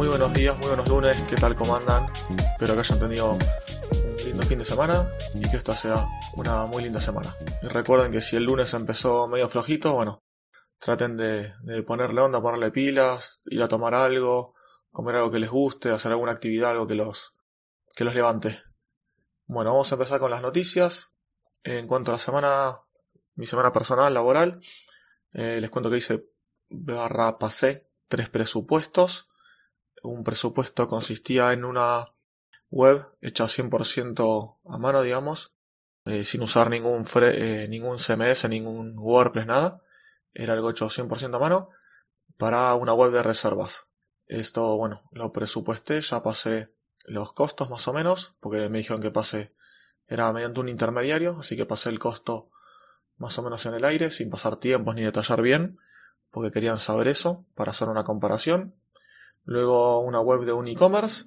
Muy buenos días, muy buenos lunes, ¿qué tal? ¿Cómo andan? Espero que hayan tenido un lindo fin de semana y que esta sea una muy linda semana. Y recuerden que si el lunes empezó medio flojito, bueno, traten de, ponerle onda, ponerle pilas, ir a tomar algo, comer algo que les guste, hacer alguna actividad, algo que los, que los levante. Bueno, vamos a empezar con las noticias. En cuanto a la semana, mi semana personal, laboral, eh, les cuento que hice barra pasé tres presupuestos un presupuesto consistía en una web hecha 100% a mano, digamos, eh, sin usar ningún, eh, ningún CMS, ningún WordPress, nada. Era algo hecho 100% a mano para una web de reservas. Esto, bueno, lo presupuesté, ya pasé los costos más o menos, porque me dijeron que pasé, era mediante un intermediario, así que pasé el costo más o menos en el aire, sin pasar tiempos ni detallar bien, porque querían saber eso, para hacer una comparación luego una web de un e-commerce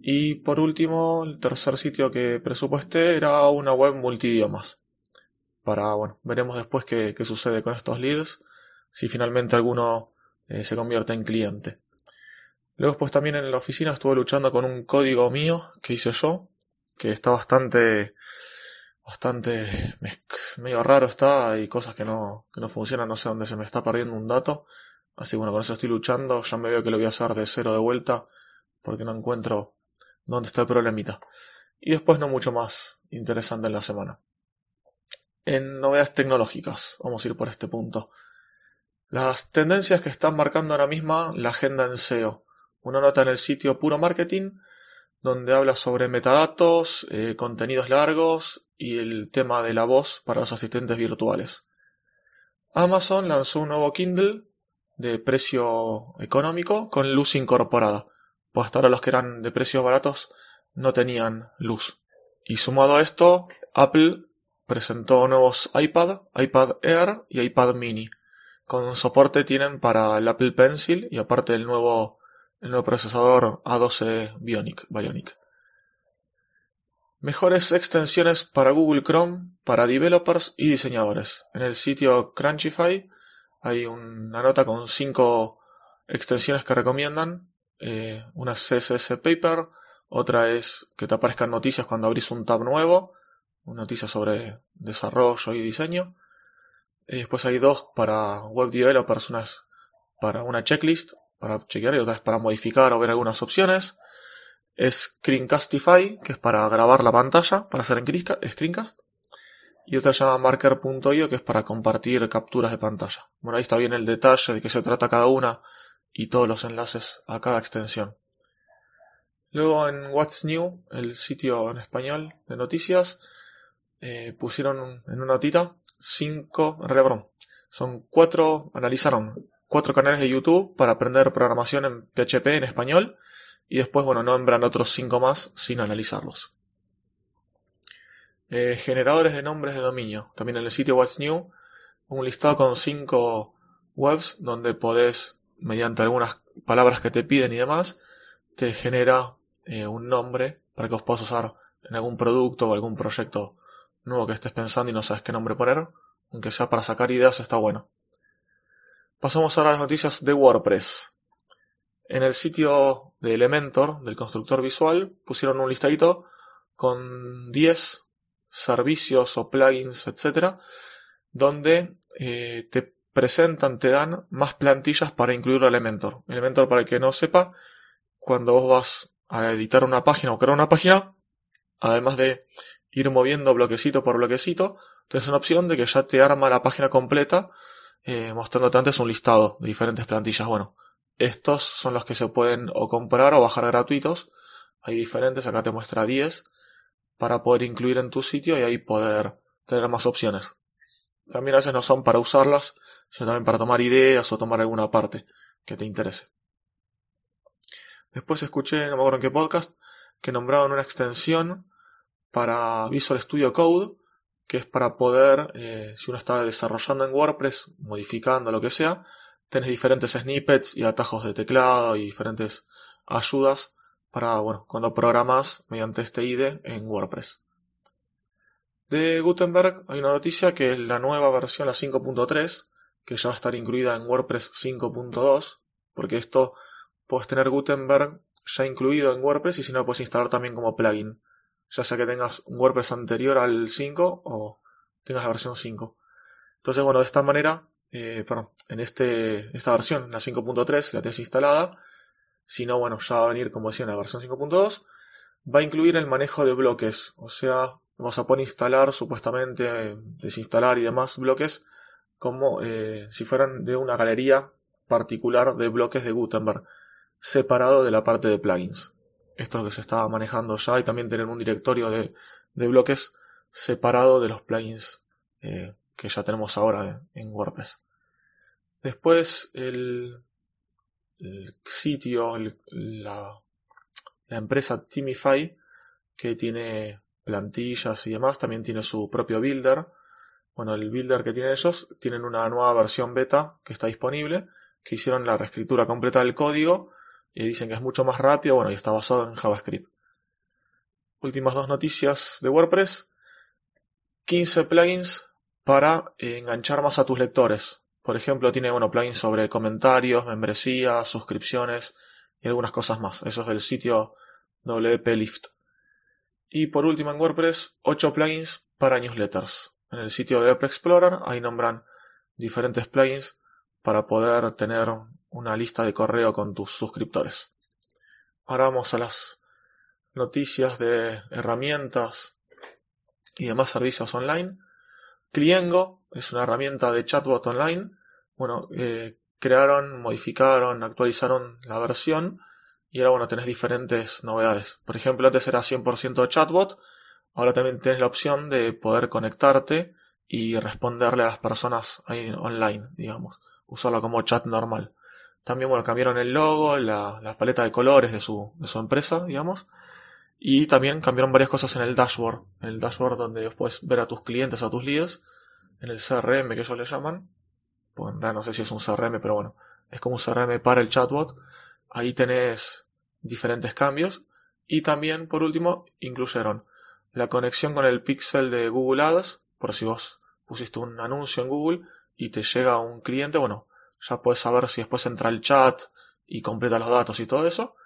y por último el tercer sitio que presupuesté era una web multidiomas. Para, bueno, veremos después qué, sucede con estos leads, si finalmente alguno eh, se convierte en cliente. Luego pues también en la oficina estuve luchando con un código mío que hice yo, que está bastante, bastante medio raro está, hay cosas que no, que no funcionan, no sé dónde se me está perdiendo un dato, Así que bueno, con eso estoy luchando. Ya me veo que lo voy a hacer de cero de vuelta. Porque no encuentro dónde está el problemita. Y después no mucho más interesante en la semana. En novedades tecnológicas, vamos a ir por este punto. Las tendencias que están marcando ahora misma la agenda en SEO. Una nota en el sitio Puro Marketing, donde habla sobre metadatos, eh, contenidos largos y el tema de la voz para los asistentes virtuales. Amazon lanzó un nuevo Kindle de precio económico con luz incorporada. Pues hasta ahora los que eran de precios baratos no tenían luz. Y sumado a esto, Apple presentó nuevos iPad, iPad Air y iPad Mini. Con soporte tienen para el Apple Pencil y aparte el nuevo, el nuevo procesador A12 Bionic, Bionic. Mejores extensiones para Google Chrome para developers y diseñadores. En el sitio Crunchify hay una nota con cinco extensiones que recomiendan. Eh, una CSS Paper, otra es que te aparezcan noticias cuando abrís un tab nuevo, noticias sobre desarrollo y diseño. Y después hay dos para web developers, unas para una checklist para chequear y otras para modificar o ver algunas opciones. Es Screencastify, que es para grabar la pantalla, para hacer en screencast y otra llama marker.io que es para compartir capturas de pantalla. Bueno, ahí está bien el detalle de qué se trata cada una y todos los enlaces a cada extensión. Luego en What's New, el sitio en español de noticias, eh, pusieron en una notita cinco, en son cuatro, analizaron cuatro canales de YouTube para aprender programación en PHP en español y después, bueno, nombran otros cinco más sin analizarlos. Eh, generadores de nombres de dominio. También en el sitio What's New, un listado con cinco webs donde podés, mediante algunas palabras que te piden y demás, te genera eh, un nombre para que os puedas usar en algún producto o algún proyecto nuevo que estés pensando y no sabes qué nombre poner. Aunque sea para sacar ideas, está bueno. Pasamos ahora a las noticias de WordPress. En el sitio de Elementor, del constructor visual, pusieron un listadito con 10 servicios o plugins, etcétera, donde eh, te presentan, te dan más plantillas para incluir Elementor. Elementor, para el que no sepa, cuando vos vas a editar una página o crear una página, además de ir moviendo bloquecito por bloquecito, tienes una opción de que ya te arma la página completa, eh, mostrándote antes un listado de diferentes plantillas. Bueno, estos son los que se pueden o comprar o bajar gratuitos. Hay diferentes, acá te muestra 10 para poder incluir en tu sitio y ahí poder tener más opciones. También a veces no son para usarlas, sino también para tomar ideas o tomar alguna parte que te interese. Después escuché, no me acuerdo en qué podcast, que nombraron una extensión para Visual Studio Code, que es para poder, eh, si uno está desarrollando en WordPress, modificando lo que sea, tenés diferentes snippets y atajos de teclado y diferentes ayudas para, bueno, cuando programas mediante este IDE en WordPress. De Gutenberg hay una noticia que es la nueva versión, la 5.3, que ya va a estar incluida en WordPress 5.2, porque esto puedes tener Gutenberg ya incluido en WordPress y si no puedes instalar también como plugin, ya sea que tengas un WordPress anterior al 5 o tengas la versión 5. Entonces, bueno, de esta manera, eh, en este, esta versión, la 5.3, la tienes instalada. Si no, bueno, ya va a venir, como decía, en la versión 5.2. Va a incluir el manejo de bloques, o sea, vamos a poder instalar supuestamente, desinstalar y demás bloques como eh, si fueran de una galería particular de bloques de Gutenberg, separado de la parte de plugins. Esto es lo que se estaba manejando ya y también tener un directorio de, bloques separado de los plugins eh, que ya tenemos ahora en WordPress. Después el, sitio, la, la empresa Timify, que tiene plantillas y demás, también tiene su propio builder bueno, el builder que tienen ellos tienen una nueva versión beta que está disponible, que hicieron la reescritura completa del código y dicen que es mucho más rápido, bueno, y está basado en JavaScript. Últimas dos noticias de WordPress. 15 plugins para enganchar más a tus lectores. Por ejemplo, tiene bueno, plugins sobre comentarios, membresías, suscripciones y algunas cosas más. Eso es del sitio WP Lift. Y por último en WordPress, 8 plugins para newsletters en el sitio de App Explorer, ahí nombran diferentes plugins para poder tener una lista de correo con tus suscriptores. Ahora vamos a las noticias de herramientas y demás servicios online. Cliengo es una herramienta de chatbot online. Bueno, eh, crearon, modificaron, actualizaron la versión y ahora bueno, tenés diferentes novedades. Por ejemplo, antes era 100% chatbot Ahora también tienes la opción de poder conectarte y responderle a las personas ahí online, digamos. Usarlo como chat normal. También, bueno, cambiaron el logo, la, paleta de colores de su, de su empresa, digamos. Y también cambiaron varias cosas en el dashboard. En el dashboard donde puedes ver a tus clientes, a tus leads. En el CRM que ellos le llaman. Pues no sé si es un CRM, pero bueno. Es como un CRM para el chatbot. Ahí tenés diferentes cambios. Y también, por último, incluyeron la conexión con el pixel de Google Ads, por si vos pusiste un anuncio en Google y te llega un cliente, bueno, ya puedes saber si después entra el chat y completa los datos y todo eso.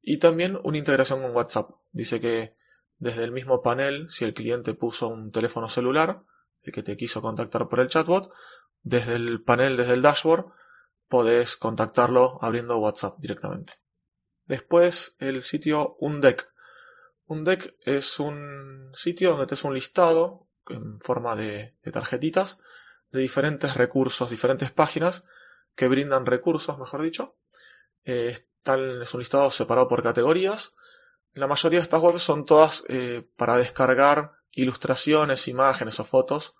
Y también una integración con WhatsApp. Dice que desde el mismo panel, si el cliente puso un teléfono celular, el que te quiso contactar por el chatbot, desde el panel, desde el dashboard, podés contactarlo abriendo WhatsApp directamente. Después el sitio Undec. Un deck es un sitio donde te es un listado en forma de, tarjetitas de diferentes recursos, diferentes páginas que brindan recursos, mejor dicho. Eh, es un listado separado por categorías. La mayoría de estas webs son todas eh, para descargar ilustraciones, imágenes o fotos,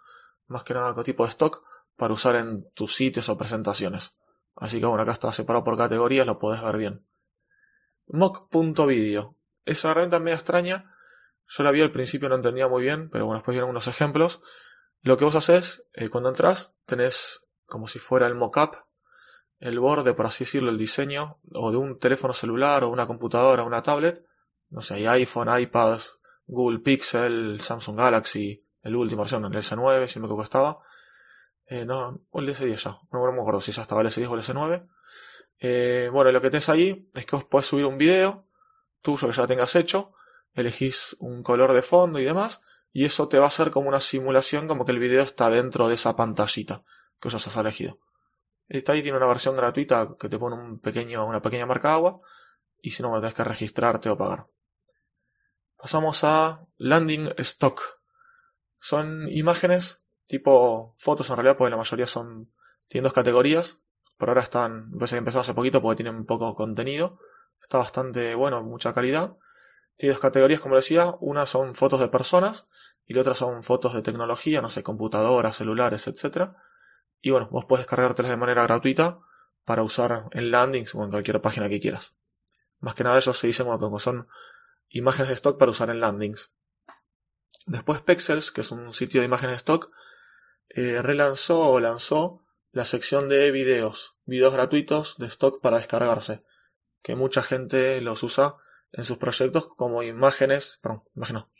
más que nada tipo de stock, para usar en tus sitios o presentaciones. Así que bueno, acá está separado por categorías, lo podés ver bien. Mock.video es una herramienta medio extraña. Yo la vi al principio, no entendía muy bien, pero bueno, después vieron unos ejemplos. Lo que vos haces, eh, cuando entras, tenés como si fuera el mockup, el borde, por así decirlo, el diseño, o de un teléfono celular, o una computadora, o una tablet. No sé, hay iPhone, iPads, Google Pixel, Samsung Galaxy, el último versión, el S9, si me equivoco estaba. Eh, no, o el S10 ya, no me acuerdo si ya estaba el S10 o el S9. Eh, bueno, lo que tenés ahí es que vos podés subir un video, tuyo que ya tengas hecho, elegís un color de fondo y demás, y eso te va a hacer como una simulación, como que el video está dentro de esa pantallita que ya has elegido. Esta ahí tiene una versión gratuita que te pone un pequeño, una pequeña marca agua, y si no, tenés que registrarte o pagar. Pasamos a Landing Stock. Son imágenes tipo fotos en realidad, porque la mayoría son, tienen dos categorías. Por ahora están, me parece que empezó hace poquito porque tienen poco contenido. Está bastante bueno, mucha calidad. Tiene dos categorías, como decía. Una son fotos de personas y la otra son fotos de tecnología, no sé, computadoras, celulares, etc. Y bueno, vos puedes descargártelas de manera gratuita para usar en landings o en cualquier página que quieras. Más que nada ellos se dicen como son imágenes de stock para usar en landings. Después Pexels, que es un sitio de imágenes de stock, eh, relanzó o lanzó la sección de videos, videos gratuitos de stock para descargarse, que mucha gente los usa en sus proyectos como imágenes, perdón, imagino,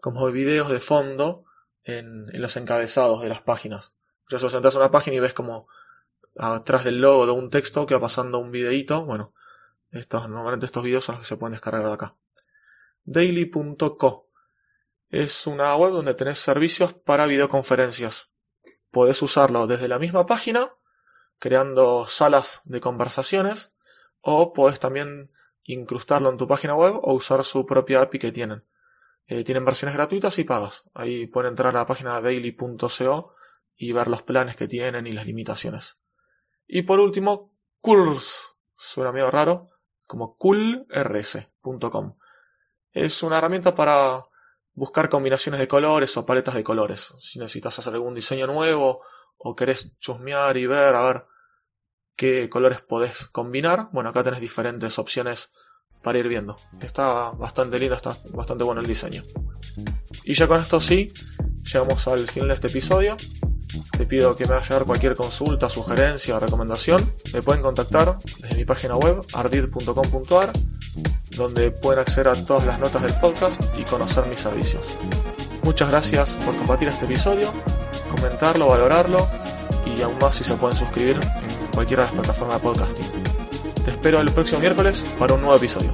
como videos de fondo en, los encabezados de las páginas. Ya si entras a una página y ves como atrás del logo de un texto que va pasando un videíto, bueno, estos, normalmente estos videos son los que se pueden descargar de acá. Daily.co es una web donde tenés servicios para videoconferencias. Podés usarlo desde la misma página, creando salas de conversaciones, o podés también incrustarlo en tu página web o usar su propia API que tienen. Eh, tienen versiones gratuitas y pagas. Ahí pueden entrar a la página daily.co y ver los planes que tienen y las limitaciones. Y por último, Kurs. Suena medio raro, como coolrs.com. Es una herramienta para buscar combinaciones de colores o paletas de colores. Si necesitas hacer algún diseño nuevo o querés chusmear y ver a ver qué colores podés combinar, bueno, acá tenés diferentes opciones para ir viendo. Está bastante lindo, está bastante bueno el diseño. Y ya con esto sí, llegamos al final de este episodio. Te pido que me hagas llegar cualquier consulta, sugerencia o recomendación. Me pueden contactar desde mi página web ardid.com.ar, donde pueden acceder a todas las notas del podcast y conocer mis servicios. Muchas gracias por compartir este episodio, comentarlo, valorarlo y aún más si se pueden suscribir en cualquiera de las plataformas de podcasting. Te espero el próximo miércoles para un nuevo episodio.